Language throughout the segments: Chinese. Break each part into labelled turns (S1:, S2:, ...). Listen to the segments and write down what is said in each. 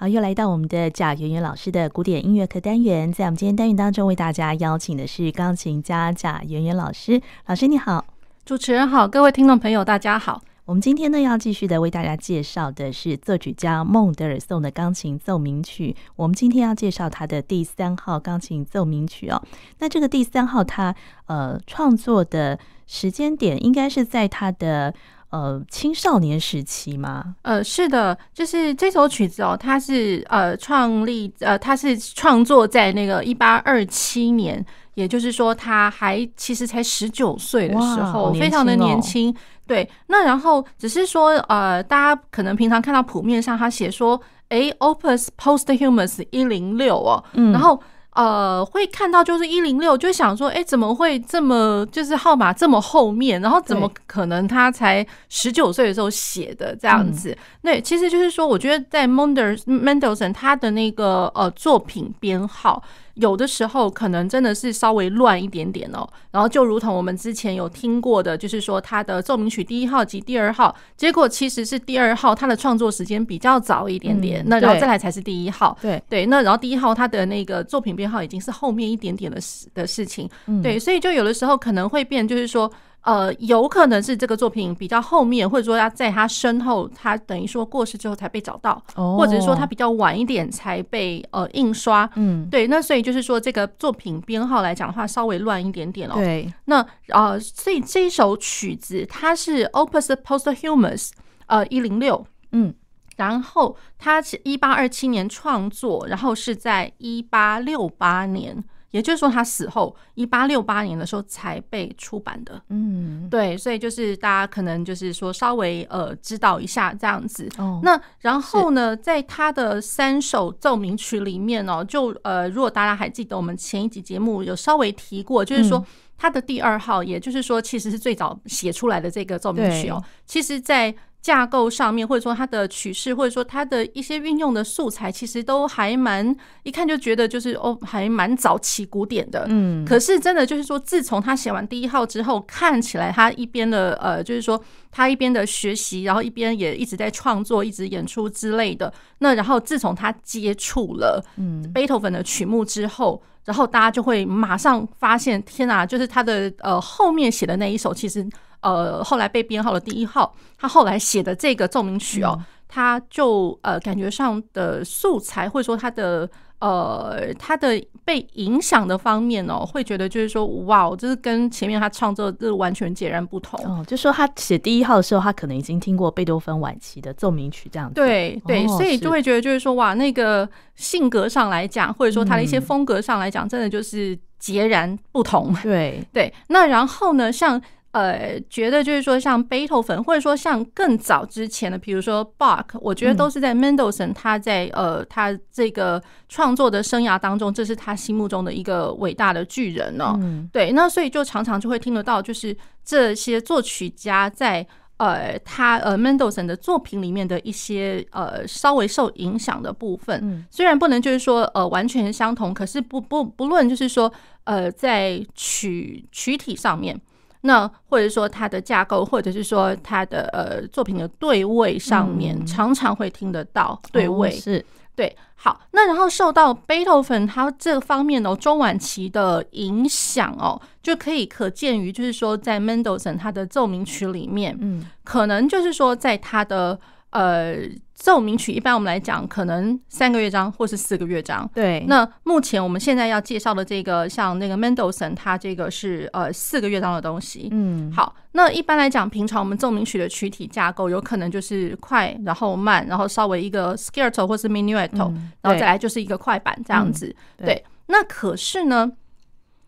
S1: 好，又来到我们的贾圆圆老师的古典音乐课单元，在我们今天单元当中，为大家邀请的是钢琴家贾圆圆老师。老师你好，
S2: 主持人好，各位听众朋友大家好。
S1: 我们今天呢要继续的为大家介绍的是作曲家孟德尔颂的钢琴奏鸣曲。我们今天要介绍他的第三号钢琴奏鸣曲哦。那这个第三号他呃创作的时间点应该是在他的。呃，青少年时期吗？
S2: 呃，是的，就是这首曲子哦，它是呃创立呃，它是创作在那个一八二七年，也就是说，他还其实才十九岁的时候，非常的年轻。对，那然后只是说呃，大家可能平常看到谱面上他写说，哎，Opus Posthumous 一零六哦，嗯，然后。呃，会看到就是一零六，就想说，哎，怎么会这么就是号码这么后面？然后怎么可能他才十九岁的时候写的这样子？那、嗯、其实就是说，我觉得在 Monder Mendelssohn 他的那个呃作品编号。有的时候可能真的是稍微乱一点点哦，然后就如同我们之前有听过的，就是说他的奏鸣曲第一号及第二号，结果其实是第二号，他的创作时间比较早一点点，那然后再来才是第一号，对。对，那然后第一号他的那个作品编号已经是后面一点点的事的事情，对，所以就有的时候可能会变，就是说。呃，有可能是这个作品比较后面，或者说他在他身后，他等于说过世之后才被找到，或者是说他比较晚一点才被呃印刷，嗯，对，那所以就是说这个作品编号来讲的话，稍微乱一点点哦。对，那呃，所以这一首曲子它是 Opus Posthumous 呃一零六，嗯，然后它是一八二七年创作，然后是在一八六八年。也就是说，他死后一八六八年的时候才被出版的。嗯，对，所以就是大家可能就是说稍微呃知道一下这样子。哦，那然后呢，在他的三首奏鸣曲里面哦，就呃，如果大家还记得我们前一集节目有稍微提过，就是说他的第二号，也就是说其实是最早写出来的这个奏鸣曲哦，其实在。架构上面，或者说它的曲式，或者说它的一些运用的素材，其实都还蛮一看就觉得就是哦，还蛮早期古典的。嗯，可是真的就是说，自从他写完第一号之后，看起来他一边的呃，就是说他一边的学习，然后一边也一直在创作，一直演出之类的。那然后自从他接触了嗯贝多芬的曲目之后，然后大家就会马上发现，天哪，就是他的呃后面写的那一首，其实。呃，后来被编号了第一号，他后来写的这个奏鸣曲哦，他就呃感觉上的素材，或者说他的呃他的被影响的方面哦，会觉得就是说哇，就是跟前面他创作是完全截然不同。哦，
S1: 就说他写第一号的时候，他可能已经听过贝多芬晚期的奏鸣曲这样子。
S2: 对对，所以就会觉得就是说哇，那个性格上来讲，或者说他的一些风格上来讲，真的就是截然不同。对 对，那然后呢，像。呃，觉得就是说，像贝多芬，或者说像更早之前的，比如说 Bach，我觉得都是在 Mendelssohn 他在呃他这个创作的生涯当中，这是他心目中的一个伟大的巨人呢。对，那所以就常常就会听得到，就是这些作曲家在呃他呃 Mendelssohn 的作品里面的一些呃稍微受影响的部分，虽然不能就是说呃完全相同，可是不不不论就是说呃在曲曲体上面。那或者说它的架构，或者是说它的呃作品的对位上面，常常会听得到对位，是对。好，那然后受到贝多芬他这方面的中晚期的影响哦，就可以可见于就是说在 Mendelssohn 他的奏鸣曲里面，嗯，可能就是说在他的。呃，奏鸣曲一般我们来讲，可能三个乐章或是四个乐章。对，那目前我们现在要介绍的这个，像那个 Mendelssohn，它这个是呃四个乐章的东西。嗯，好，那一般来讲，平常我们奏鸣曲的曲体架构，有可能就是快，然后慢，然后稍微一个 scherzo 或是 minuetto，嗯，然后再来就是一个快板这样子。嗯，对，对，那可是呢，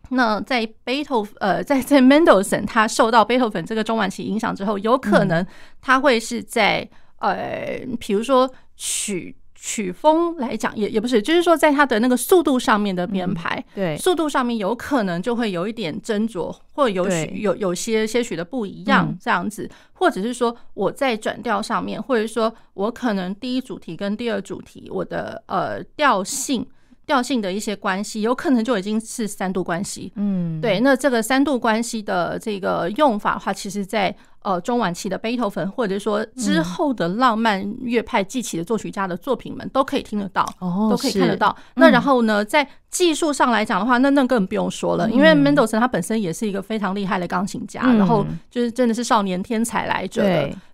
S2: 那在贝多呃，在在 Mendelssohn 他受到贝多芬这个中晚期影响之后，有可能他会是在呃，比如说曲曲风来讲，也也不是，就是说在它的那个速度上面的编排，嗯、对，速度上面有可能就会有一点斟酌，或者有许有有些些许的不一样这样子，或者是说我在转调上面，或者说我可能第一主题跟第二主题，我的呃调性调性的一些关系，有可能就已经是三度关系。
S1: 嗯，
S2: 对。那这个三度关系的这个用法的话，其实在呃中晚期的贝多芬，或者说之后的浪漫乐派继起的作曲家的作品们，都可以听得到，
S1: 哦，
S2: 都可以看得到。那然后呢，在技术上来讲的话，那那更不用说了，因为 Mendelssohn 他本身也是一个非常厉害的钢琴家，然后就是真的是少年天才来着。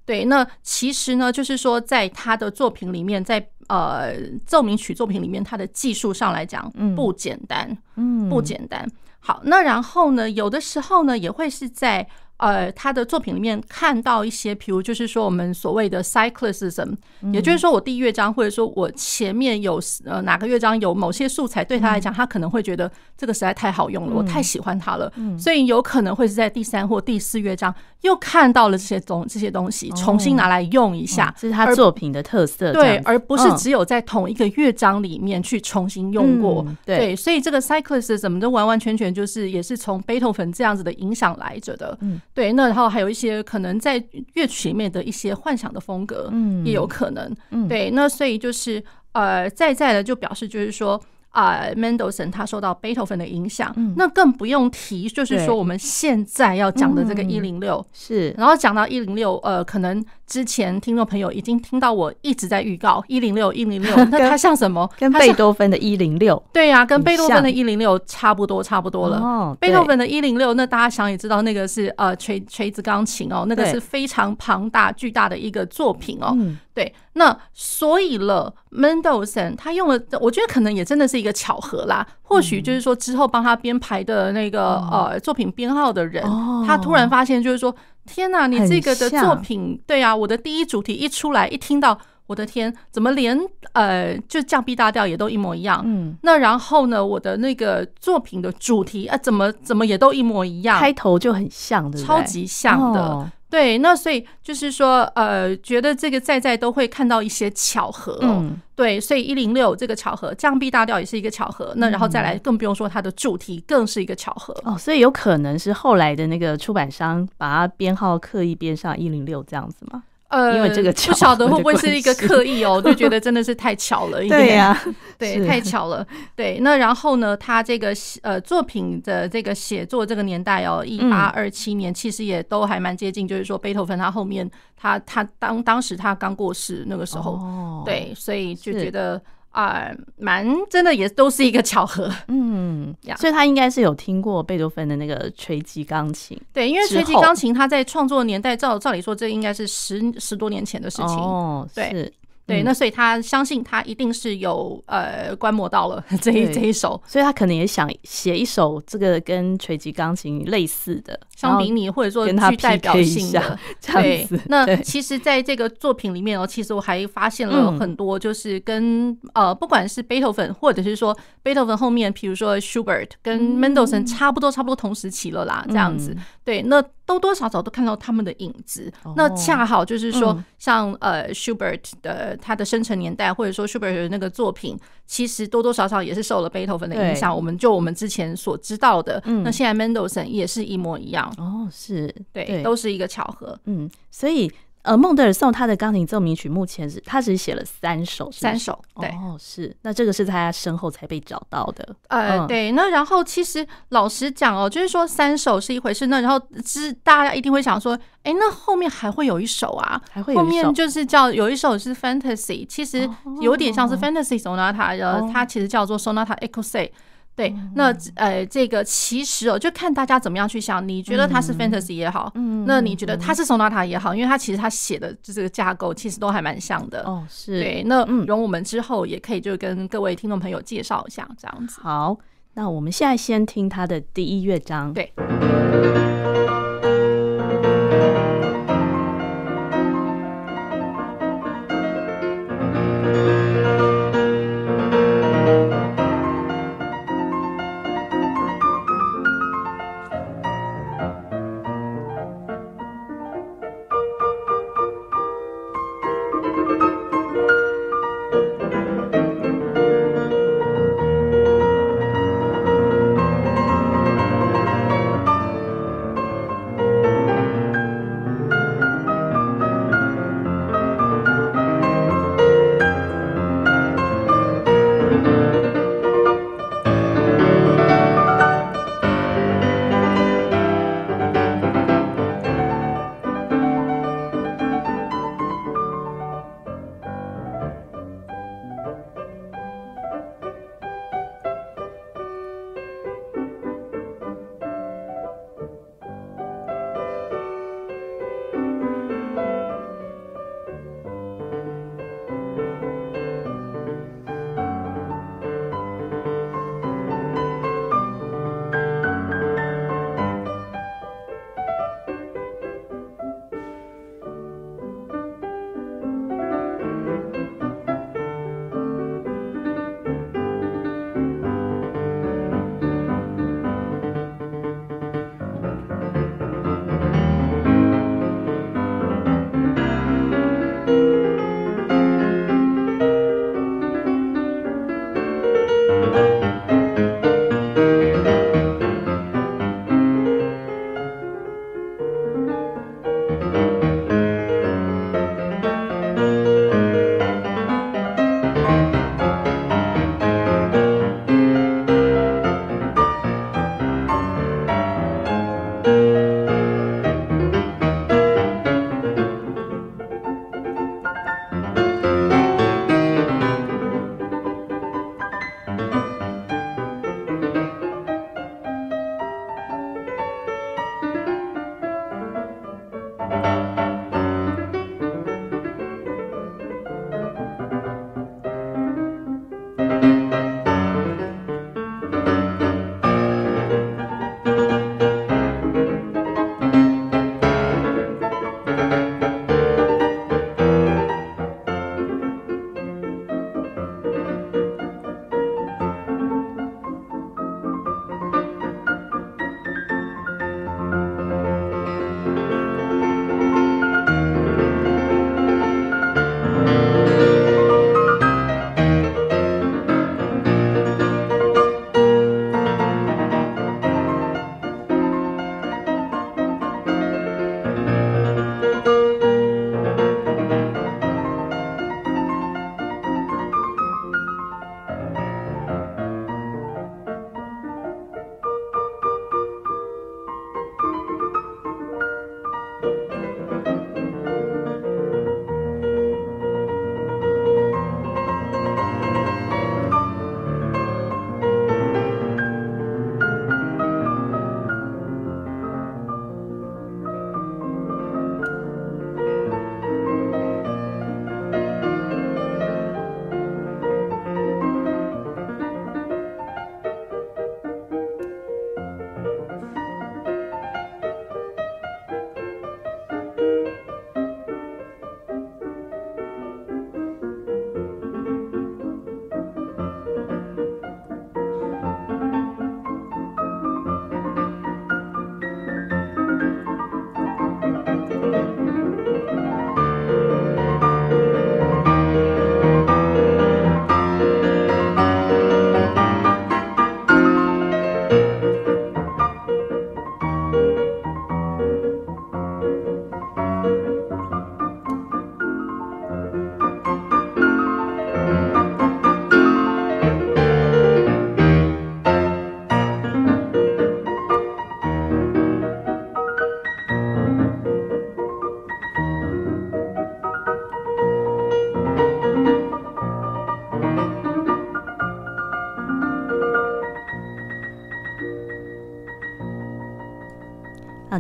S2: 对，那其实呢，就是说在他的作品里面，在呃，奏鸣曲作品里面，他的技术上来讲不简单，嗯，不简单。好，那然后呢，有的时候呢，也会是在。呃，他的作品里面看到一些，比如就是说我们所谓的 cyclicism，也就是说我第一乐章或者说我前面有呃哪个乐章有某些素材，对他来讲，他可能会觉得这个实在太好用了，我太喜欢它了，所以有可能会是在第三或第四乐章又看到了这些东这些东西，重新拿来用一下，
S1: 这是他作品的特色，
S2: 对，而不是只有在同一个乐章里面去重新用过，对，所以这个 cyclicism 都完完全全就是也是从贝多芬这样子的影响来着的，嗯。对，那然后还有一些可能在乐曲里面的一些幻想的风格，嗯，也有可能，嗯，对，那所以就是呃，在在的就表示就是说。啊、uh,，Mendelssohn 他受到贝多芬的影响，嗯，那更不用提，就是说我们现在要讲的这个一零六
S1: 是，
S2: 然后讲到一零六，呃，可能之前听众朋友已经听到我一直在预告一零六一零六，那它像什么？
S1: 跟贝多芬的一零六，
S2: 对呀，跟贝多芬的一零六差不多，差不多了。哦，贝多芬的一零六，那大家想也知道，那个是呃锤锤子钢琴哦，那个是非常庞大巨大的一个作品哦。对，那所以了，Mendelssohn 他用了，我觉得可能也真的是一个巧合啦。或许就是说之后帮他编排的那个呃作品编号的人，他突然发现就是说，天哪，你这个的作品，对啊，我的第一主题一出来，一听到，我的天，怎么连呃就降 B 大调也都一模一样？嗯，那然后呢，我的那个作品的主题啊，怎么怎么也都一模一样，
S1: 开头就很像，对不对？
S2: 超级像的。对，那所以就是说，呃，觉得这个在在都会看到一些巧合，嗯，对，所以一零六这个巧合，降 B 大调也是一个巧合，那然后再来更不用说它的主题更是一个巧合。
S1: 哦，所以有可能是后来的那个出版商把它编号刻意编上一零六这样子吗？
S2: 呃，因为这个不晓得会不会是一个刻意哦，就觉得真的是太巧了一点，对呀，对，太巧了。对，那然后呢，他这个呃作品的这个写作这个年代哦，一八二七年，其实也都还蛮接近，就是说贝多芬他后面他他当当时他刚过世那个时候，对，所以就觉得。啊，蛮真的也都是一个巧合，嗯，
S1: 所以他应该是有听过贝多芬的那个锤击钢琴，
S2: 对，因为锤击钢琴他在创作年代，照照理说这应该是十十多年前的事情，哦，对。对，那所以他相信他一定是有呃观摩到了 这一这一首，
S1: 所以他可能也想写一首这个跟锤击钢琴类似的，
S2: 相比拟或者说具代表性的 这样子。那其实在这个作品里面哦，其实我还发现了很多，就是跟呃不管是贝多芬或者是说贝多芬后面，比如说 Schubert 跟 Mendelssohn 差不多差不多同时期了啦，这样子。对，那多多少少都看到他们的影子。那恰好就是说，像呃 Schubert 的。他的生辰年代，或者说 Schubert 的那个作品，其实多多少少也是受了贝多芬的影响。我们就我们之前所知道的，那现在 Mendelssohn 也是一模一样。
S1: 哦，是
S2: 对，都是一个巧合。
S1: 嗯，所以。呃，孟德尔颂他的钢琴奏鸣曲目前是他只写了三首，
S2: 三首，对，
S1: 哦，是，那这个是在他身后才被找到的，
S2: 呃，对，那然后其实老实讲哦，就是说三首是一回事，那然后是大家一定会想说，哎，那后面还会有一首啊，
S1: 还会有一首，
S2: 后面就是叫有一首是 Fantasy，其实有点像是 Fantasy Sonata，呃，它其实叫做 Sonata Écossais。对，那呃，这个其实哦，就看大家怎么样去想。你觉得它是 fantasy 也好，嗯，那你觉得它是 sonata 也好，因为它其实它写的这个架构其实都还蛮像的。
S1: 哦，是。
S2: 对，那容我们之后也可以就跟各位听众朋友介绍一下这样子。
S1: 好，那我们现在先听它的第一乐章。
S2: 对。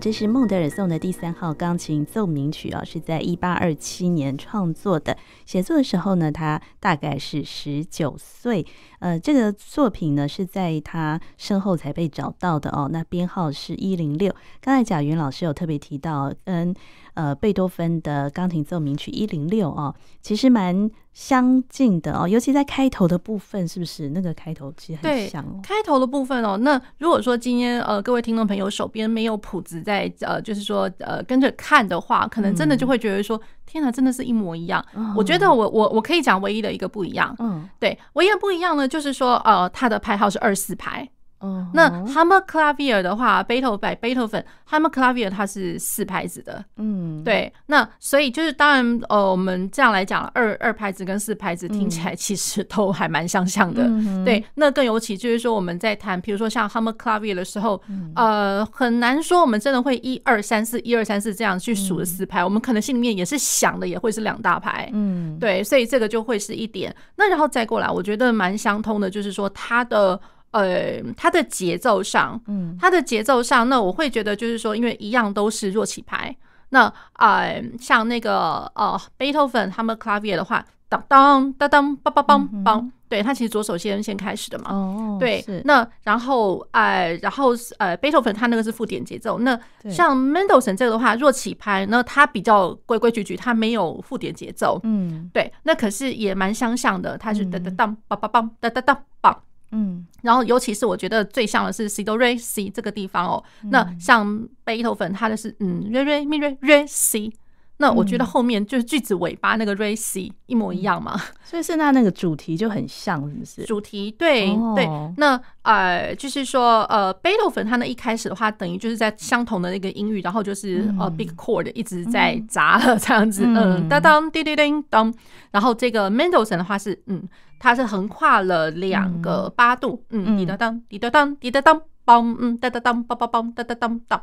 S1: 这是孟德尔颂的第三号钢琴奏鸣曲啊，是在一八二七年创作的。写作的时候呢，他大概是十九岁。呃，这个作品呢是在他身后才被找到的哦。那编号是一零六。刚才贾云老师有特别提到，跟呃贝多芬的钢琴奏鸣曲一零六哦，其实蛮相近的哦。尤其在开头的部分，是不是那个开头其实很像哦？
S2: 开头的部分哦，那如果说今天呃各位听众朋友手边没有谱子在呃，就是说呃跟着看的话，可能真的就会觉得说，嗯、天哪，真的是一模一样。哦、我觉得我我我可以讲唯一的一个不一样，嗯，对，唯一的不一样呢。就是说，呃，他的牌号是二四拍。哦，那 Hammer Clavier 的话，贝多芬，贝多芬，Hammerklavier 它是四拍子的。嗯，对。那所以就是当然，呃，我们这样来讲，二二拍子跟四拍子听起来其实都还蛮相像的。嗯、对。那更尤其就是说，我们在弹，比如说像 Hammer Clavier 的时候，嗯、呃，很难说我们真的会一二三四一二三四这样去数的四拍，嗯、我们可能心里面也是想的也会是两大拍。嗯，对。所以这个就会是一点。那然后再过来，我觉得蛮相通的，就是说它的。呃，它的节奏上，嗯，它的节奏上，那我会觉得就是说，因为一样都是弱起拍，那呃，像那个呃，贝多芬他们 Hammerklavier 的话，当当当当，梆梆梆梆，对，他其实左手先先开始的嘛，哦，对，那然后呃，然后呃，贝多芬他那个是附点节奏，那像 Mendelssohn 这个的话，弱起拍，那他比较规规矩矩，他没有附点节奏，嗯，对，那可是也蛮相像的，他是当当当，梆梆梆，当当当梆。嗯，然后尤其是我觉得最像的是 C 哆瑞 C 这个地方哦。那像贝头粉，它的是嗯瑞瑞咪瑞瑞 C。那我觉得后面就是句子尾巴那个 racy 一模一样嘛。
S1: 所以是那那个主题就很像，是不是？
S2: 主题对对。那呃，就是说呃，贝多芬他那一开始的话，等于就是在相同的那个音域，然后就是呃 big chord 一直在砸了这样子，嗯当当滴滴叮当。然后这个 Mendelssohn 的话是嗯。它是横跨了两个八度，嗯，滴答当，滴答当，滴答当，梆，嗯，哒哒当，梆梆梆，哒哒当当。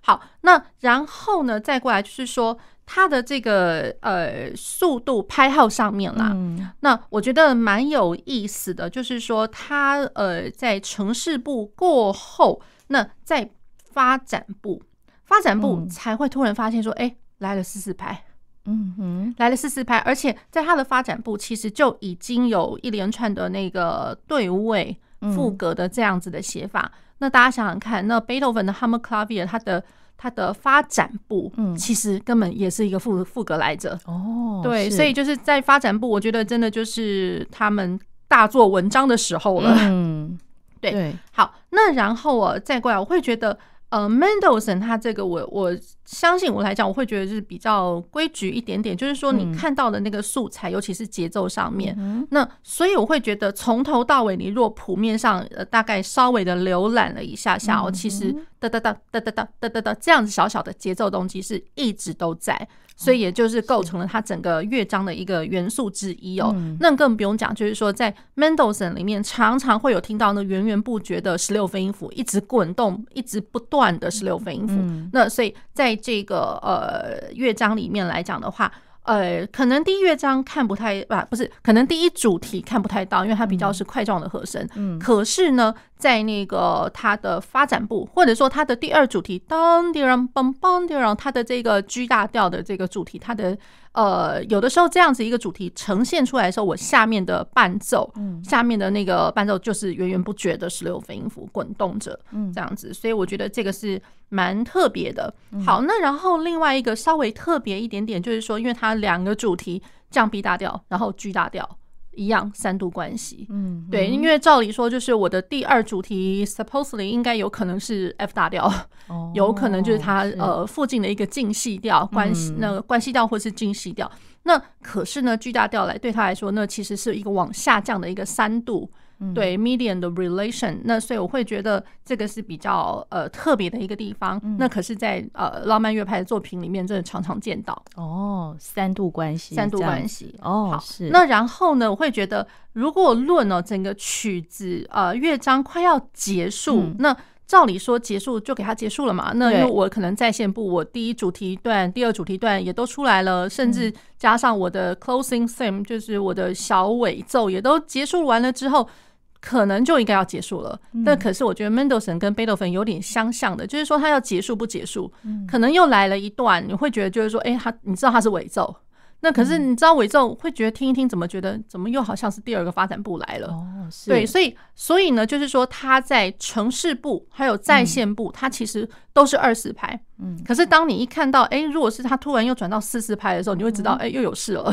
S2: 好，那然后呢，再过来就是说它的这个呃速度拍号上面啦，嗯、那我觉得蛮有意思的，就是说它呃在城市部过后，那在发展部，发展部才会突然发现说，哎、嗯，来了四四拍。嗯哼，来了四四拍，而且在他的发展部其实就已经有一连串的那个对位副格的这样子的写法。嗯、那大家想想看，那贝多芬的 Hammer Clavier，它的它的发展部，嗯，其实根本也是一个副副格来着。哦，对，所以就是在发展部，我觉得真的就是他们大做文章的时候了。嗯，对，对好，那然后我再过来，我会觉得。呃，Mendelssohn 他这个我我相信我来讲，我会觉得是比较规矩一点点，就是说你看到的那个素材，尤其是节奏上面，那所以我会觉得从头到尾，你若谱面上呃大概稍微的浏览了一下下，哦，其实。哒哒哒哒哒哒哒哒哒这样子小小的节奏动机是一直都在。所以也就是构成了它整个乐章的一个元素之一哦。那更不用讲，就是说在 Mendelssohn 里面，常常会有听到那源源不绝的十六分音符，一直滚动，一直不断的十六分音符。那所以在这个呃乐章里面来讲的话。呃，可能第一乐章看不太啊，不是，可能第一主题看不太到，因为它比较是块状的和声。嗯，可是呢，在那个它的发展部，或者说它的第二主题，当滴让梆梆滴让，它的这个 G 大调的这个主题，它的。呃，有的时候这样子一个主题呈现出来的时候，我下面的伴奏，嗯，下面的那个伴奏就是源源不绝的十六分音符滚动着，嗯，这样子，所以我觉得这个是蛮特别的。好，那然后另外一个稍微特别一点点，就是说，因为它两个主题降 B 大调，然后 G 大调。一样三度关系，嗯，对，因为照理说就是我的第二主题，supposedly 应该有可能是 F 大调，哦，有可能就是它呃附近的一个近细调关系，那个关系调或是近细调。那可是呢，G 大调来对他来说，那其实是一个往下降的一个三度。对 median 的 relation，那所以我会觉得这个是比较呃特别的一个地方。嗯、那可是在，在呃浪漫乐派的作品里面，真的常常见到
S1: 哦，三度关系，
S2: 三度关系
S1: 哦，
S2: 好
S1: 是。
S2: 那然后呢，我会觉得如果论呢、哦、整个曲子呃乐章快要结束，嗯、那照理说结束就给它结束了嘛。那因为我可能在线部，我第一主题段、第二主题段也都出来了，甚至加上我的 closing theme，就是我的小尾奏也都结束完了之后。可能就应该要结束了。嗯、但可是我觉得 Mendelssohn 跟贝多芬有点相像的，就是说他要结束不结束，嗯、可能又来了一段，你会觉得就是说，哎、欸，他你知道他是尾奏。那可是你知道尾奏会觉得听一听怎么觉得怎么又好像是第二个发展部来了？哦，对，所以所以呢，就是说他在城市部还有在线部，它其实都是二四拍。嗯。可是当你一看到，哎，如果是他突然又转到四四拍的时候，你会知道，哎，又有事了。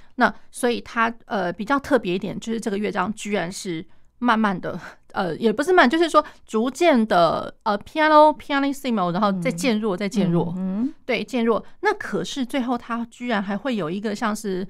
S2: 那所以它呃比较特别一点，就是这个乐章居然是。慢慢的，呃，也不是慢，就是说逐渐的，呃，piano pianissimo，然后再渐弱，再渐弱，嗯，对，渐弱。那可是最后它居然还会有一个像是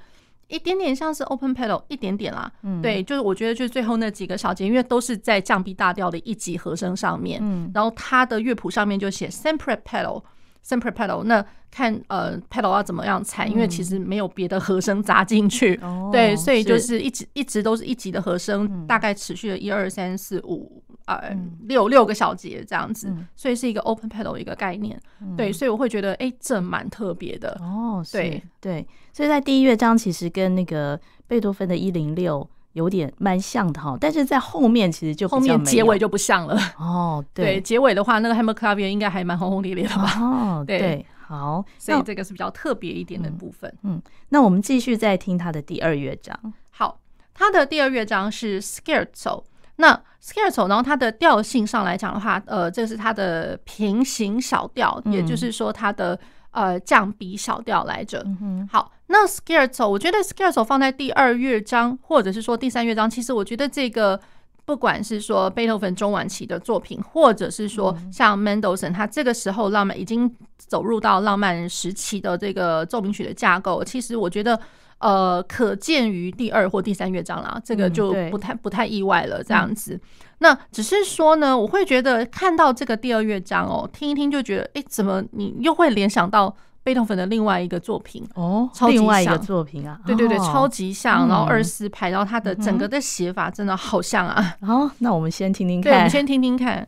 S2: 一点点像是 open pedal，一点点啦，嗯，对，就是我觉得就是最后那几个小节，因为都是在降 B 大调的一级和声上面，嗯，然后它的乐谱上面就写 sempre pedal。Sempre pedal，那看呃 pedal 要怎么样踩，因为其实没有别的和声砸进去，对，所以就是一直一直都是一级的和声，大概持续了一二三四五呃六六个小节这样子，所以是一个 open pedal 一个概念，对，所以我会觉得哎，这蛮特别的哦，对
S1: 对，所以在第一乐章其实跟那个贝多芬的一零六。有点蛮像的哈，但是在后面其实就
S2: 后面结尾就不像了
S1: 哦。
S2: 对，对，结尾的话，那个 Hammer Clavier 应该还蛮轰轰烈烈的吧？
S1: 哦，对，对好，
S2: 所以这个是比较特别一点的部分。
S1: 嗯，嗯，那我们继续再听他的第二乐章。
S2: 好，他的第二乐章是 Scherzo。那 Scherzo，然后它的调性上来讲的话，呃，这是它的平行小调，嗯、也就是说它的。呃，降 B 小调来着。嗯、哼好，那 Scherzo，我觉得 Scherzo 放在第二乐章，或者是说第三乐章，其实我觉得这个不管是说贝多芬中晚期的作品，或者是说像 Mendelssohn，他这个时候浪漫已经走入到浪漫时期的这个奏鸣曲的架构，其实我觉得。呃，可见于第二或第三乐章啦，这个就不太不太意外了。这样子，嗯、那只是说呢，我会觉得看到这个第二乐章哦，听一听就觉得，哎，怎么你又会联想到贝多芬的另外一个作品
S1: 哦？超级像另外一个作品啊，
S2: 对对对，超级像，然后二四拍，然后它的整个的写法真的好像啊。
S1: 好、哦，那我们先听听看，
S2: 对，我们先听听看。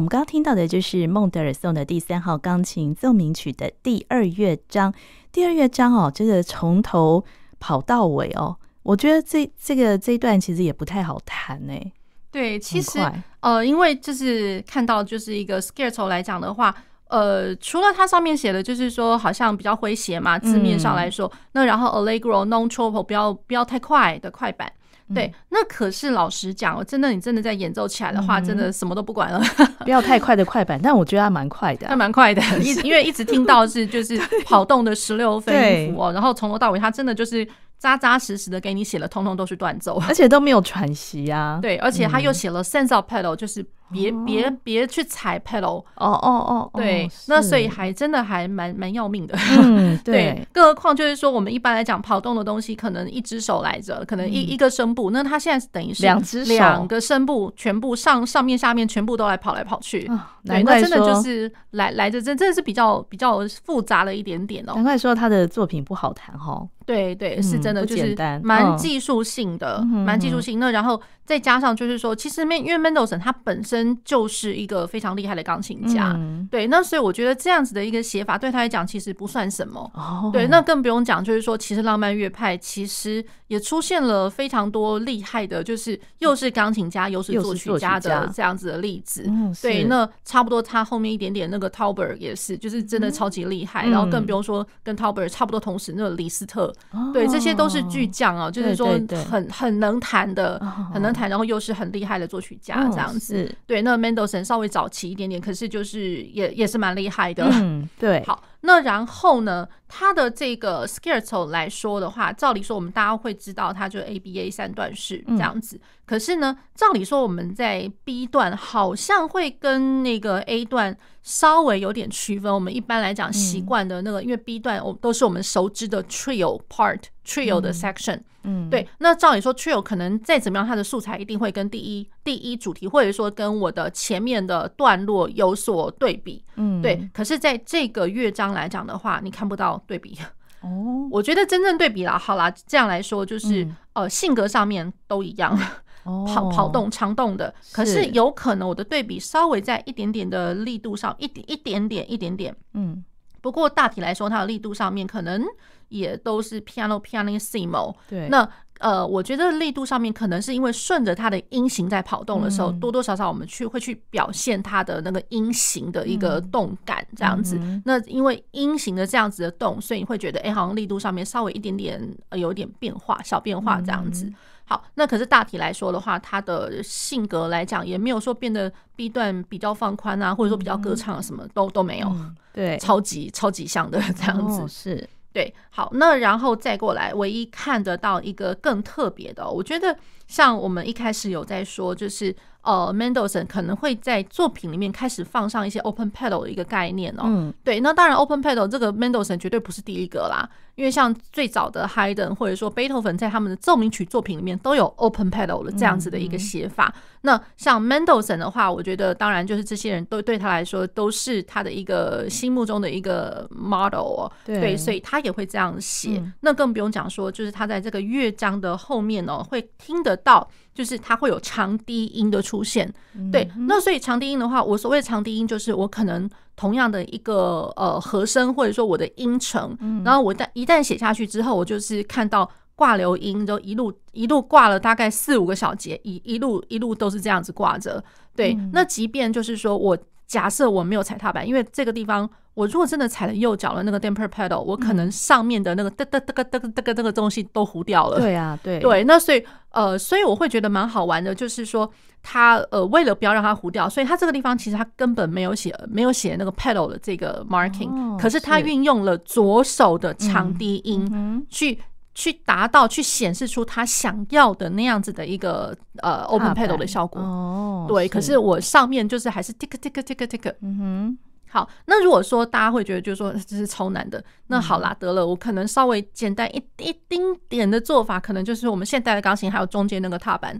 S1: 我们刚刚听到的就是孟德尔颂的第三号钢琴奏鸣曲的第二乐章。第二乐章哦，这个从头跑到尾哦，我觉得这这个这一段其实也不太好弹诶。
S2: 对，其实呃，因为就是看到就是一个 scherzo 来讲的话，呃，除了它上面写的就是说好像比较诙谐嘛，字面上来说，嗯、那然后 allegro non troppo 不要不要太快的快板。对，那可是老实讲，真的，你真的在演奏起来的话，真的什么都不管了，
S1: 不要太快的快板。但我觉得它蛮快的，
S2: 它蛮快的，一因为一直听到是就是 跑动的十六分音符哦，然后从头到尾，它真的就是。扎扎实实的给你写了，通通都是断奏，
S1: 而且都没有喘息啊。
S2: 对，而且他又写了 sense of pedal，就是别别别去踩 pedal。哦
S1: 哦哦，
S2: 对，那所以还真的还蛮蛮要命的。
S1: 嗯，对。
S2: 更何况就是说，我们一般来讲跑动的东西，可能一只手来着，可能一一个声部，那他现在是等于是
S1: 两只，
S2: 两个声部全部上上面下面全部都来跑来跑去。对，那真的就是来来着真真的是比较比较复杂了一点点哦。
S1: 难怪说他的作品不好弹哈。
S2: 对对，是真的，就是蛮技术性的，蛮技术性。那然后再加上就是说，其实因为 Mendelssohn 他本身就是一个非常厉害的钢琴家，对。那所以我觉得这样子的一个写法对他来讲其实不算什么。对，那更不用讲，就是说，其实浪漫乐派其实也出现了非常多厉害的，就是又是钢琴家又是作曲家的这样子的例子。对，那差不多他后面一点点那个 Tauber 也是，就是真的超级厉害。然后更不用说跟 Tauber 差不多同时那个李斯特。对，这些都是巨匠哦，就是说很很能弹的，很能弹，然后又是很厉害的作曲家这样子。对，那 Mendelssohn 稍微早期一点点，可是就是也也是蛮厉害的。
S1: 嗯，对。
S2: 好，那然后呢，它的这个 Scherzo 来说的话，照理说我们大家会知道，它就 ABA 三段式这样子。可是呢，照理说我们在 B 段好像会跟那个 A 段。稍微有点区分，我们一般来讲习惯的那个，因为 B 段我都是我们熟知的 trio part，trio 的 section，嗯，对。那照理说 trio 可能再怎么样，它的素材一定会跟第一第一主题，或者说跟我的前面的段落有所对比，嗯，对。可是在这个乐章来讲的话，你看不到对比。哦，我觉得真正对比啦，好啦，这样来说就是呃性格上面都一样。跑跑动长动的，可是有可能我的对比稍微在一点点的力度上，一点一点点一点点，嗯，不过大体来说，它的力度上面可能也都是 piano pianissimo。对，那呃，我觉得力度上面可能是因为顺着它的音型在跑动的时候，多多少少我们去会去表现它的那个音型的一个动感这样子。那因为音型的这样子的动，所以你会觉得，哎，好像力度上面稍微一点点有一点变化，小变化这样子。好，那可是大体来说的话，他的性格来讲也没有说变得 B 段比较放宽啊，或者说比较歌唱什么都都没有，对，超级超级像的这样子，是对。好，那然后再过来，唯一看得到一个更特别的，我觉得像我们一开始有在说，就是。呃，Mendelssohn 可能会在作品里面开始放上一些 open pedal 的一个概念哦。嗯，对，那当然 open pedal 这个 Mendelssohn 绝对不是第一个啦，因为像最早的 Haydn 或者说 Beethoven，在他们的奏鸣曲作品里面都有 open pedal 的这样子的一个写法。嗯、那像 Mendelssohn 的话，我觉得当然就是这些人都对他来说都是他的一个心目中的一个 model 哦。对，对，所以他也会这样写。嗯、那更不用讲说，就是他在这个乐章的后面哦，会听得到。就是它会有长低音的出现，对，那所以长低音的话，我所谓的长低音就是我可能同样的一个呃和声或者说我的音程，然后我但一旦写下去之后，我就是看到挂留音，就一路一路挂了大概四五个小节，一一路一路都是这样子挂着，对，那即便就是说我假设我没有踩踏板，因为这个地方。我如果真的踩了右脚的那个 damper pedal，我可能上面的那个哒哒哒个哒个哒个这个东西都糊掉了。对啊，对。对，那所以呃，所以我会觉得蛮好玩的，就是说他呃，为了不要让它糊掉，所以他这个地方其实他根本没有写没有写那个 pedal 的这个 marking，哦，可是他运用了左手的长低音去、去达到去显示出他想要的那样子的一个呃 open pedal 的效果。哦，对，可是我上面就是还是 tick tick tick tick，嗯哼。好，那如果说大家会觉得就是说这是超难的，那好啦，得了，我可能稍微简单一一丁点的做法，可能就是我们现代的钢琴还有中间那个踏板，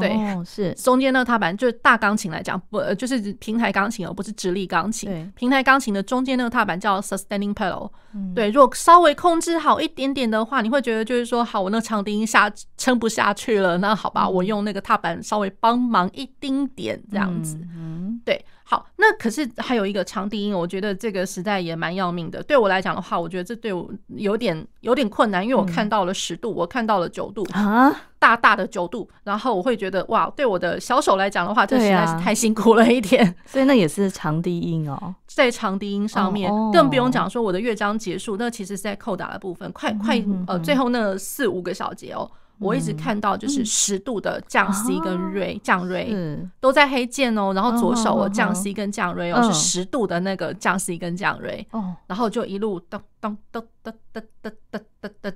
S2: 对，哦、是中间那个踏板，就是大钢琴来讲，不就是平台钢琴而不是直立钢琴。对，平台钢琴的中间那个踏板叫 sustaining pedal。嗯、对，如果稍微控制好一点点的话，你会觉得就是说，好，我那个长笛音下撑不下去了，那好吧，我用那个踏板稍微帮忙一丁点这样子。嗯，对。好，那可是还有一个长低音，我觉得这个实在也蛮要命的。对我来讲的话，我觉得这对我有点有点困难，因为我看到了十度，嗯、我看到了九度啊，大大的九度，然后我会觉得哇，对我的小手来讲的话，这实在是太辛苦了一点。啊、
S1: 所以那也是长低音哦，
S2: 在长低音上面，哦哦、更不用讲说我的乐章结束，那其实是在扣打的部分，快快呃，最后那四五个小节哦。我一直看到就是十度的降 C 跟瑞降瑞都在黑键哦，然后左手我降 C 跟降瑞哦是十度的那个降 C 跟降瑞，然后就一路噔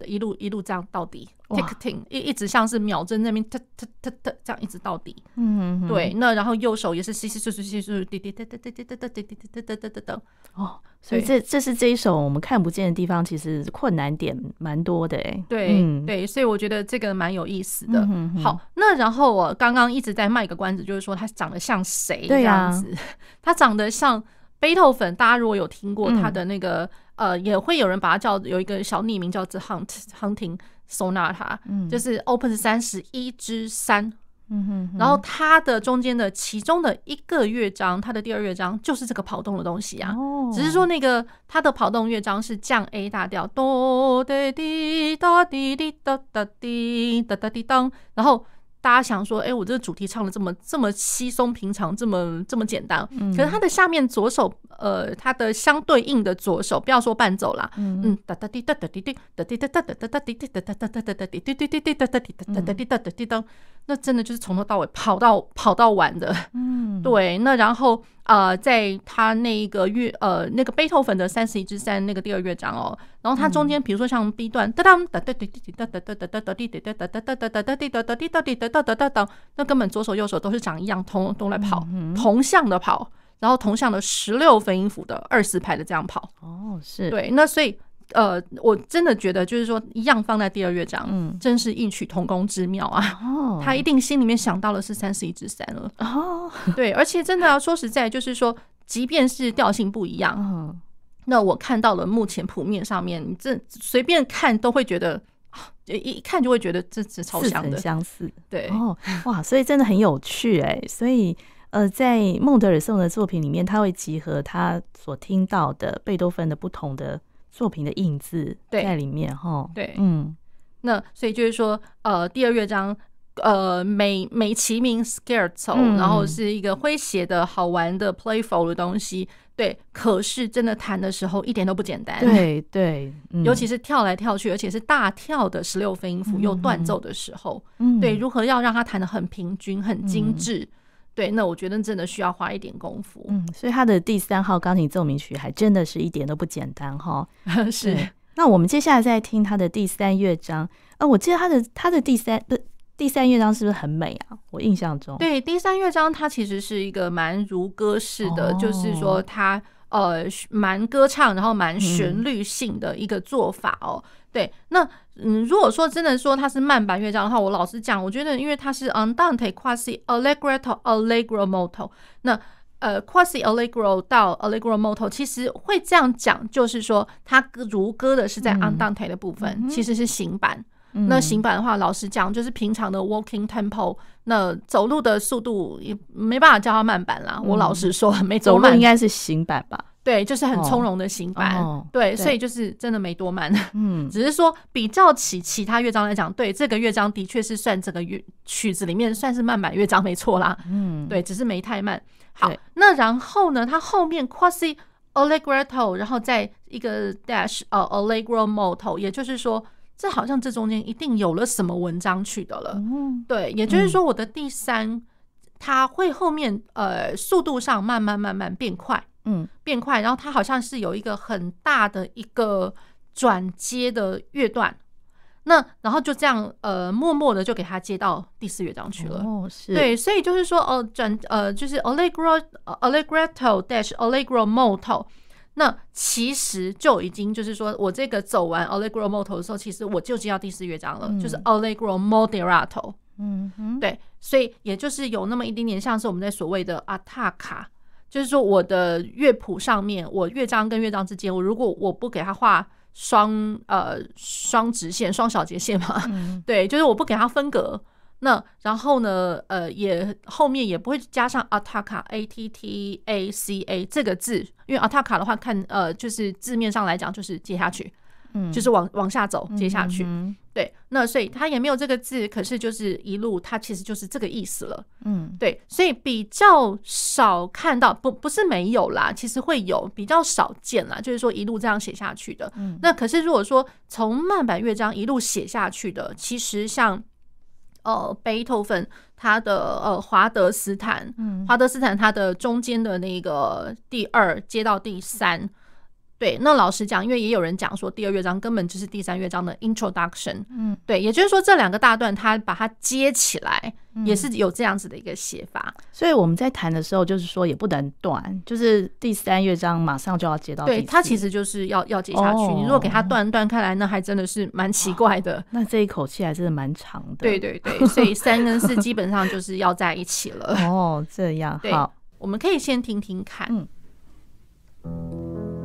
S2: 一路一路这样到底，ticking 一一直像是秒针那边哒哒哒哒这样一直到底，嗯对，那然后右手也是稀稀疏疏稀疏滴滴哒哒哒哒哒哒哒哒哒哒哒哒
S1: 哦，所以这这是这一首我们看不见的地方，其实困难点蛮多的哎，
S2: 对对，所以我觉得这个蛮有意思的。好，那然后我刚刚一直在卖个关子，就是说他长得像谁这样子？他长得像贝多芬，大家如果有听过他的那个。呃，也会有人把它叫有一个小匿名叫做 Hunt Hunting Sonata，嗯，就是 Opus 三十一之三，嗯哼，然后它的中间的其中的一个乐章，它的第二乐章就是这个跑动的东西啊，哦，只是说那个它的跑动乐章是降 A 大调，哆哒滴哒滴滴哒哒滴哒哒滴当，然后。大家想说，哎、欸，我这个主题唱的这么这么稀松平常，这么这么简单，嗯、可是它的下面左手，呃，它的相对应的左手，不要说伴奏啦，嗯，哒哒滴哒哒滴滴，哒滴哒哒哒哒哒滴滴哒哒哒哒哒哒滴滴滴滴滴哒哒滴哒哒滴哒哒滴哒，那真的就是从头到尾跑到跑到完的，嗯，对，那然后。呃，在他那一个乐呃那个贝多芬的三十一之三那个第二乐章哦，然后它中间比如说像 B 段哒当哒哒哒哒哒哒哒哒哒哒滴哒哒哒哒哒哒哒哒滴哒哒滴哒滴哒哒哒哒哒，那根本左手右手都是长一样，同都来跑，同向的跑，然后同向的十六分音符的二四拍的这样跑。哦，是对，那所以。呃，我真的觉得就是说，一样放在第二乐章，嗯，真是异曲同工之妙啊！哦，他一定心里面想到的是三十一之三了。哦，对，而且真的要说实在，就是说，即便是调性不一样，嗯，那我看到了目前谱面上面，你这随便看都会觉得，一一看就会觉得这是超像的，相似。对，哦，
S1: 哇，所以真的很有趣哎。所以，呃，在孟德尔颂的作品里面，他会集合他所听到的贝多芬的不同的。作品的印字在里面哈，
S2: 对，嗯，那所以就是说，呃，第二乐章，呃，美美其名 Scherzo，然后是一个诙谐的好玩的 playful 的东西，对，可是真的弹的时候一点都不简单，
S1: 对对，
S2: 尤其是跳来跳去，而且是大跳的十六分音符又断奏的时候，嗯，对，如何要让它弹得很平均、很精致。对，那我觉得真的需要花一点功夫。
S1: 嗯，所以他的第三号钢琴奏鸣曲还真的是一点都不简单哈。
S2: 是。
S1: 那我们接下来再听他的第三乐章。呃，我记得他的他的第三的第三乐章是不是很美啊？我印象中，
S2: 对，第三乐章它其实是一个蛮如歌式的，哦、就是说它呃蛮歌唱，然后蛮旋律性的一个做法哦。嗯、对，那。嗯，如果说真的说它是慢板乐章的话，我老实讲，我觉得因为它是 Andante quasi allegretto allegro molto，那呃 quasi allegro 到 allegro molto，其实会这样讲，就是说它如歌的是在 Andante 的部分，嗯、其实是行板。嗯、那行板的话，老实讲，就是平常的 walking tempo，那走路的速度也没办法叫它慢板啦。嗯、我老实说，没走慢，
S1: 应该是行板吧。
S2: 对，就是很从容的行板，哦、对，对。所以就是真的没多慢，嗯，只是说比较起其他乐章来讲，对这个乐章的确是算这个乐曲子里面算是慢板乐章没错啦，嗯，对，只是没太慢。好，那然后呢，它后面 quasi allegretto，然后在一个 dash 呃 allegro molto，也就是说，这好像这中间一定有了什么文章去的了，嗯，对，也就是说我的第三，嗯、它会后面呃速度上慢慢慢慢变快。嗯，变快，然后它好像是有一个很大的一个转接的乐段，那然后就这样呃，默默的就给它接到第四乐章去了。哦，是对，所以就是说哦，转呃就是 allegro allegretto dash allegro molto，那其实就已经就是说我这个走完 allegro molto 的时候，其实我就接到第四乐章了，嗯、就是 allegro moderato。嗯哼，对，所以也就是有那么一点点像是我们在所谓的 attacca。就是说，我的乐谱上面，我乐章跟乐章之间，我如果我不给它画双呃双直线、双小节线嘛，嗯、对，就是我不给它分隔，那然后呢，呃，也后面也不会加上 Attacca A T T A C A 这个字，因为 Attacca 的话看，呃，就是字面上来讲就是接下去，嗯，就是往往下走，接下去。嗯对，那所以它也没有这个字，可是就是一路，它其实就是这个意思了。嗯，对，所以比较少看到，不不是没有啦，其实会有比较少见啦，就是说一路这样写下去的。嗯，那可是如果说从慢板乐章一路写下去的，其实像呃贝多芬他的呃华德斯坦，嗯，华德斯坦他的中间的那个第二接到第三。对，那老实讲，因为也有人讲说，第二乐章根本就是第三乐章的 introduction。嗯，对，也就是说这两个大段，它把它接起来，也是有这样子的一个写法。
S1: 嗯、所以我们在弹的时候，就是说也不能断，就是第三乐章马上就要接到。
S2: 对，它其实就是要要接下去。哦、你如果给它断断开来，那还真的是蛮奇怪的。
S1: 那这一口气还真的蛮长的。
S2: 对对对，所以三跟四基本上就是要在一起了。
S1: 哦，这样
S2: 对好，我们可以先听听看。嗯。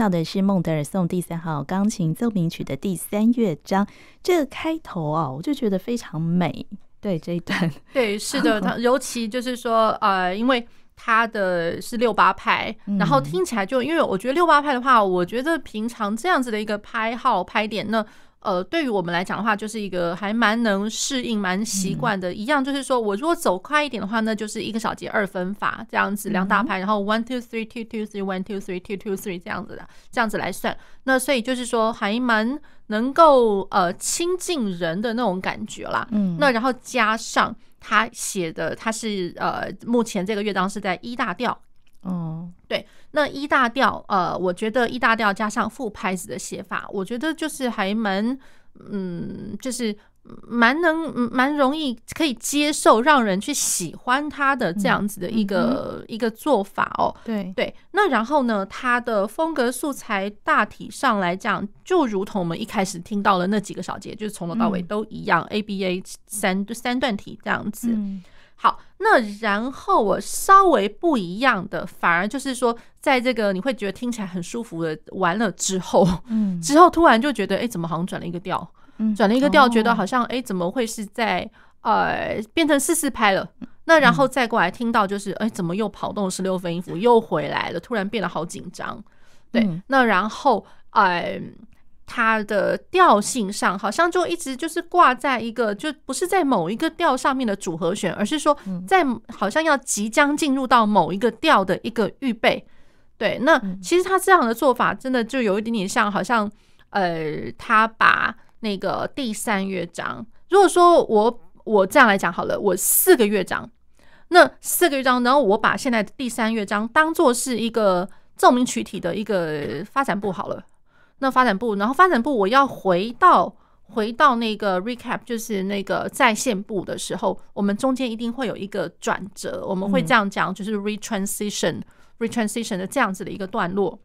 S1: 到的是孟德尔颂第三号钢琴奏鸣曲的第三乐章，这个开头啊，我就觉得非常美。对这一段，
S2: 对，是的，它尤其就是说，呃，因为它的是六八拍，然后听起来就因为我觉得六八拍的话，我觉得平常这样子的一个拍号拍点呢。呃，对于我们来讲的话，就是一个还蛮能适应、蛮习惯的。一样就是说，我如果走快一点的话，那就是一个小节二分法这样子两大拍，然后 one two three two two three one two three two two three 这样子的，这样子来算。那所以就是说，还蛮能够呃亲近人的那种感觉啦。嗯，那然后加上他写的，他是呃目前这个乐章是在一大调。哦，对，那一大调，呃，我觉得一大调加上副拍子的写法，我觉得就是还蛮，嗯，就是蛮能，蛮容易可以接受，让人去喜欢他的这样子的一个、嗯、一个做法哦。
S1: 对。
S2: 对，那然后呢，他的风格素材大体上来讲，就如同我们一开始听到的那几个小节，就是从头到尾都一样、嗯、，ABA 三三段体这样子。嗯好，那然后我稍微不一样的，反而就是说，在这个你会觉得听起来很舒服的完了之后，嗯，之后突然就觉得，哎，怎么好像转了一个调，嗯，转了一个调，觉得好像，哎，怎么会是在呃变成四四拍了？那然后再过来听到就是，哎，怎么又跑动十六分音符又回来了？突然变得好紧张，对，那然后，呃。它的调性上好像就一直就是挂在一个，就不是在某一个调上面的组合弦，而是说在好像要即将进入到某一个调的一个预备。对，那其实他这样的做法真的就有一点点像，好像呃，他把那个第三乐章，如果说我我这样来讲好了，我四个乐章，那四个乐章，然后我把现在第三乐章当做是一个奏鸣曲体的一个发展部好了。那发展部，然后发展部，我要回到回到那个 recap，就是那个在线部的时候，我们中间一定会有一个转折，我们会这样讲，就是嗯、retransition 的这样子的一个段落。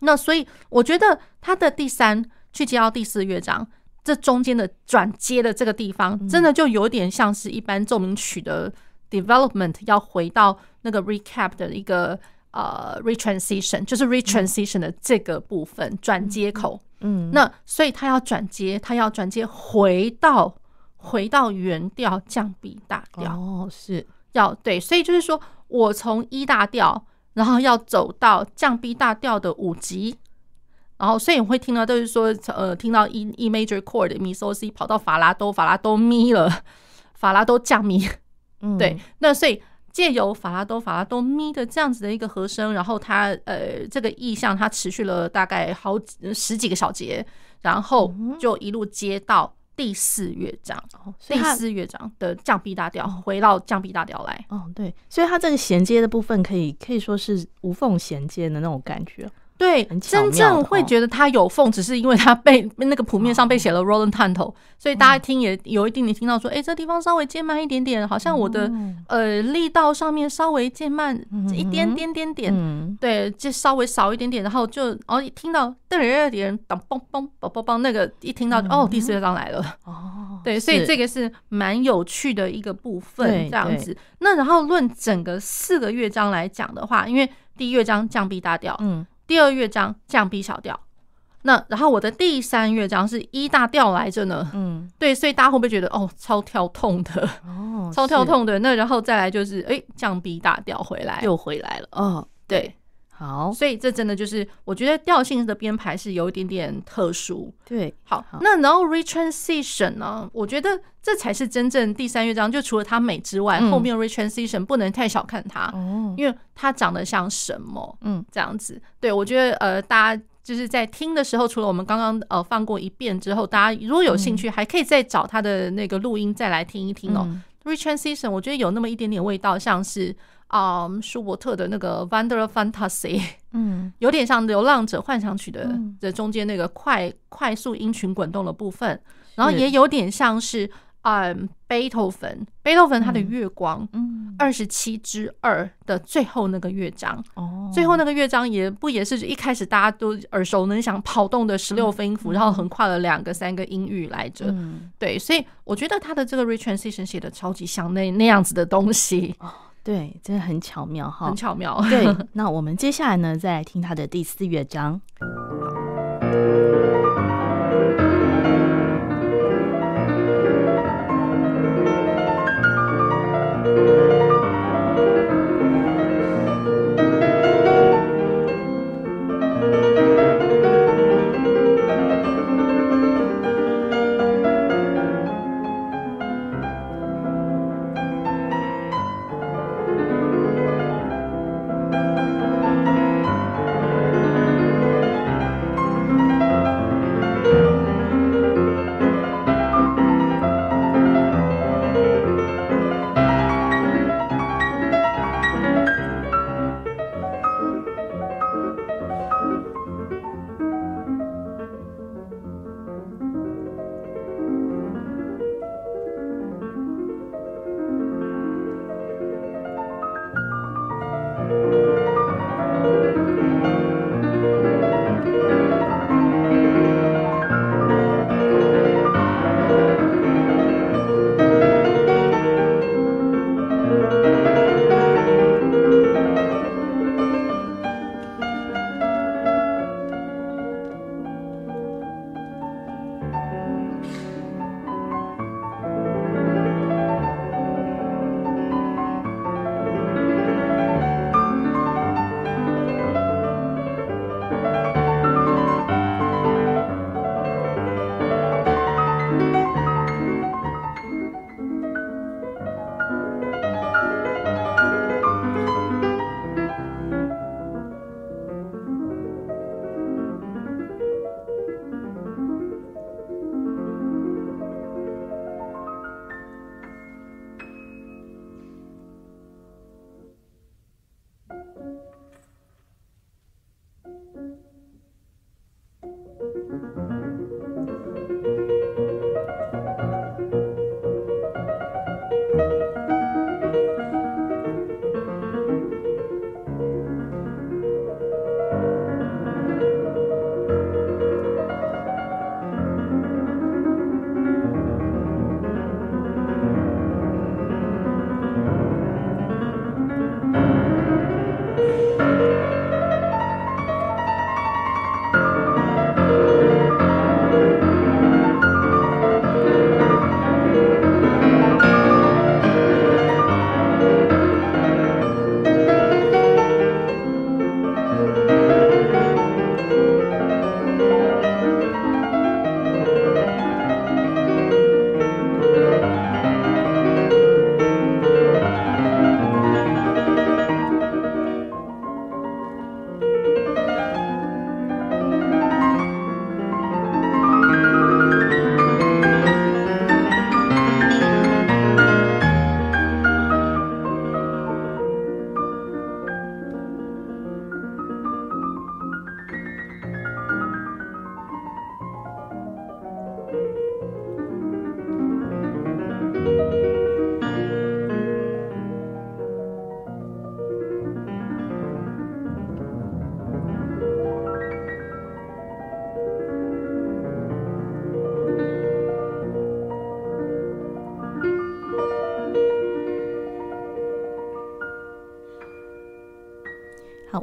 S2: 那所以我觉得它的第三去接到第四乐章，这中间的转接的这个地方，真的就有点像是一般奏鸣曲的 development 要回到那个 recap 的一个。呃、uh，retransition 就是 retransition 的这个部分转、嗯、接口，嗯，那所以他要转接，他要转接回到回到原调降 B 大调，
S1: 哦，是。
S2: 要对，所以就是说我从 E 大调，然后要走到降 B 大调的五级，然后所以你会听到就是说，呃，听到 E E major chord 的 mi so c 跑到法拉多法拉多咪了，法拉多降咪，嗯，对，那所以。借由法拉多法拉多咪的这样子的一个和声，然后它呃这个意象它持续了大概好几十几个小节，然后就一路接到第四乐章，第四乐章的降 B 大调回到降 B 大调来。
S1: 哦，对，所以它这个衔接的部分可以可以说是无缝衔接的那种感觉。
S2: 对，真正会觉得它有缝，只是因为它被那个谱面上被写了 Roland Tanto，所以大家听也有一定你听到说，哎，这地方稍微渐慢一点点，好像我的呃力道上面稍微渐慢一点点点点，对，就稍微少一点点，然后就哦一听到噔噔噔噔嘣嘣嘣嘣嘣，那个一听到哦第四乐章来了，哦，对，所以这个是蛮有趣的一个部分，这样子。那然后论整个四个乐章来讲的话，因为第一乐章降 B 大调，嗯。第二乐章降 B 小调，那然后我的第三乐章是一大调来着呢，嗯，对，所以大家会不会觉得哦，超跳痛的，哦，超跳痛的？那然后再来就是哎，降 B 大调回来，
S1: 又回来了，哦，
S2: 对，好，所以这真的就是我觉得调性的编排是有一点点特殊，
S1: 对，
S2: 好，那然后 retransition 呢，我觉得这才是真正第三乐章，就除了它美之外，后面 retransition 不能太小看它，哦，因为它长得像什么，嗯，这样子，对我觉得呃，大家就是在听的时候，除了我们刚刚呃放过一遍之后，大家如果有兴趣，还可以再找他的那个录音再来听一听哦。retransition 我觉得有那么一点点味道，像是。啊，舒伯特的那个《Wanderer-Fantasie》，嗯，有点像《流浪者幻想曲》的的中间那个快快速音群滚动的部分，然后也有点像是嗯，贝多芬，贝多芬他的《月光》，嗯，二十七之二的最后那个乐章，哦，最后那个乐章也不也是一开始大家都耳熟能详跑动的十六分音符，然后横跨了两个三个音域来着，对，所以我觉得他的这个 retransition 写的超级像那那样子的东西。
S1: 对，真的很巧妙哈，
S2: 很巧妙。
S1: 对，那我们接下来呢，再来听他的第四乐章。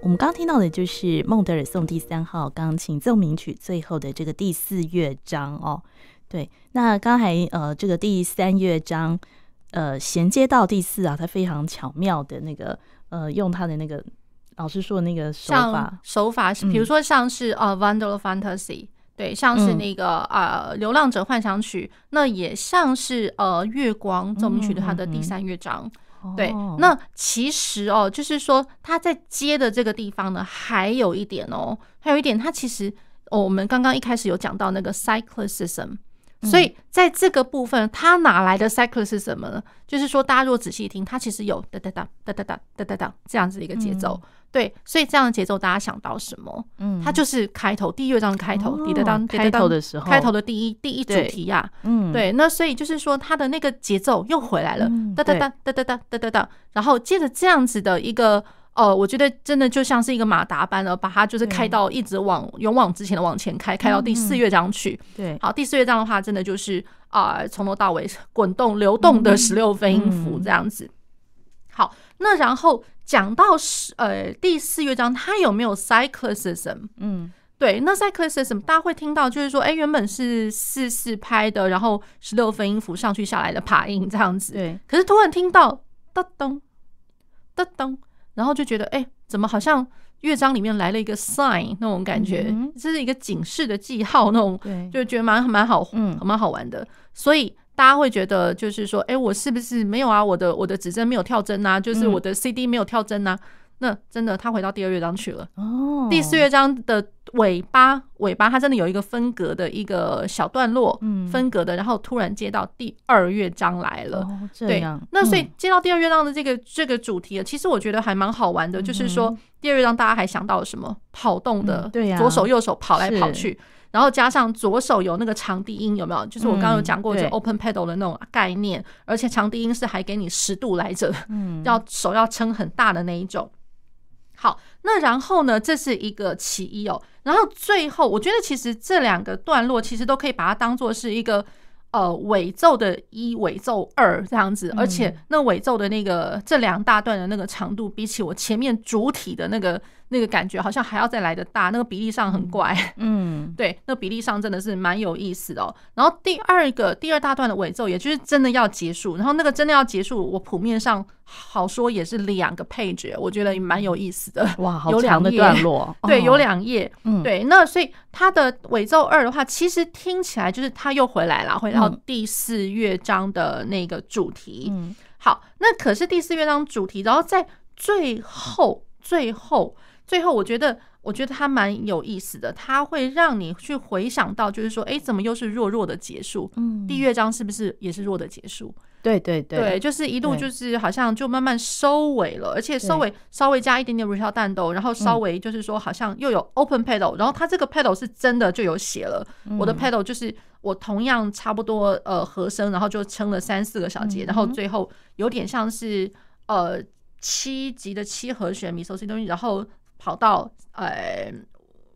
S1: 我们刚刚听到的就是孟德尔颂第三号钢琴奏鸣曲最后的这个第四乐章哦。对，那刚才呃这个第三乐章呃衔接到第四啊，它非常巧妙的那个呃用它的那个老师说的那个手法
S2: 手法是，比如说像是呃《Wonderful Fantasy》，对，像是那个呃《流浪者幻想曲》，那也像是呃《月光奏鸣曲》的它的第三乐章。嗯嗯对，那其实哦，就是说他在接的这个地方呢，还有一点哦，还有一点，他其实哦，我们刚刚一开始有讲到那个 cyclicism，所以在这个部分，他哪来的 cyclicism 呢？就是说，大家如果仔细听，它其实有哒哒哒哒哒哒哒哒哒这样子的一个节奏。对，所以这样的节奏，大家想到什么？嗯，它就是开头第一乐章的开头，滴答当，
S1: 开头的时候，
S2: 开头的第一第一主题呀。嗯，对，那所以就是说，它的那个节奏又回来了，哒哒哒哒哒哒哒哒哒，然后接着这样子的一个，呃，我觉得真的就像是一个马达般的，把它就是开到一直往勇往直前的往前开，开到第四乐章去。对，好，第四乐章的话，真的就是啊，从头到尾滚动流动的十六分音符这样子。好，那然后。讲到是呃第四乐章，它有没有 cyclicism？嗯，对，那 cyclicism 大家会听到，就是说，哎，原本是四四拍的，然后十六分音符上去下来的爬音这样子。对，可是突然听到噔噔噔噔，然后就觉得，哎，怎么好像乐章里面来了一个 sign 那种感觉，这是一个警示的记号那种，对，就觉得蛮蛮好，嗯，蛮好玩的，所以。大家会觉得就是说，哎，我是不是没有啊？我的我的指针没有跳针啊？就是我的 CD 没有跳针啊？那真的，他回到第二乐章去了。哦，第四乐章的尾巴，尾巴它真的有一个分隔的一个小段落，分隔的，然后突然接到第二乐章来了。哦，这样。对，那所以接到第二乐章的这个这个主题，其实我觉得还蛮好玩的。就是说，第二乐章大家还想到了什么？跑动的，对呀，左手右手跑来跑去。然后加上左手有那个长低音，有没有？就是我刚刚有讲过，就 open pedal 的那种概念，而且长低音是还给你十度来着，要手要撑很大的那一种。好，那然后呢，这是一个其一哦。然后最后，我觉得其实这两个段落其实都可以把它当做是一个呃尾奏的一尾奏二这样子，而且那尾奏的那个这两大段的那个长度，比起我前面主体的那个。那个感觉好像还要再来的大，那个比例上很怪，嗯，对，那个比例上真的是蛮有意思的哦。然后第二个第二大段的尾奏，也就是真的要结束，然后那个真的要结束，我谱面上好说也是两个配角，我觉得也蛮有意思的。哇，好长的段落，对，有两页，嗯，对。那所以它的尾奏二的话，其实听起来就是它又回来了，回到第四乐章的那个主题。嗯，好，那可是第四乐章主题，然后在最后最后。最后，我觉得，我觉得它蛮有意思的，它会让你去回想到，就是说，哎，怎么又是弱弱的结束？嗯，第一乐章是不是也是弱的结束？对对对，对，就是一路就是好像就慢慢收尾了，而且收尾稍微加一点点 ricordando，然后稍微就是说好像又有 open pedal，然后它这个 pedal 是真的就有写了，我的 pedal 就是我同样差不多呃和声，然后就撑了三四个小节，然后最后有点像是呃七级的七和弦咪嗦西哆，然后。跑到呃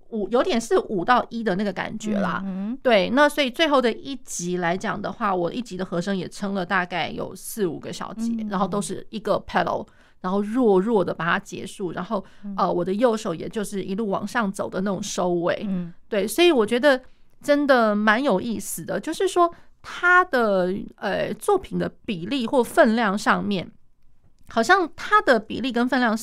S2: 五，有点是五到一的那个感觉啦。嗯，对，那所以最后的一集来讲的话，我一集的和声也撑了大概有四五个小节，然后都是一个 pedal，然后弱弱的把它结束，然后呃我的右手也就是一路往上走的那种收尾。嗯，对，所以我觉得真的蛮有意思的，就是说他的呃作品的比例或分量上面，好像他的比例跟分量。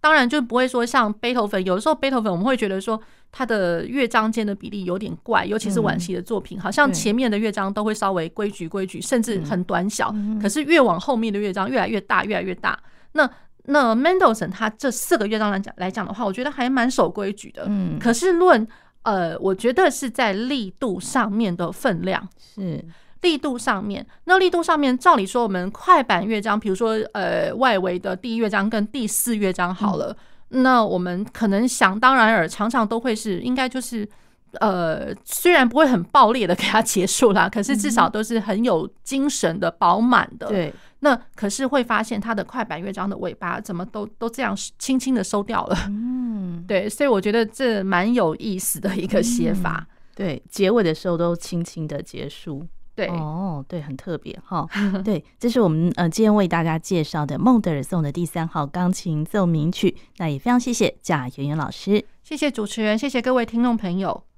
S2: 当然就不会说像贝多芬，有的时候贝多芬我们会觉得说他的乐章间的比例有点怪，尤其是晚期的作品，好像前面的乐章都会稍微规矩规矩，甚至很短小。可是越往后面的乐章越来越大，越来越大。那那 Mendelssohn 他这四个乐章来讲来讲的话，我觉得还蛮守规矩的。嗯，可是论呃，我觉得是在力度上面的分量是。力度上面，那力度上面，照理说，我们快板乐章，比如说，呃，外围的第一乐章跟第四乐章好了，嗯、那我们可能想当然尔，常常都会是，应该就是，呃，虽然不会很爆裂的给它结束啦，可是至少都是很有精神的、饱满的。对，那可是会发现它的快板乐章的尾巴怎么都都这样轻轻的收掉了。嗯，对，所以我觉得这蛮有意思的一个写法。对，结尾的时候都轻轻的结束。对，
S1: 哦，对，很特别哈。对，这是我们呃今天为大家介绍的孟德尔颂的第三号钢琴奏鸣曲。那也非常谢谢贾圆圆老师，
S2: 谢谢主持人，谢谢各位听众朋友。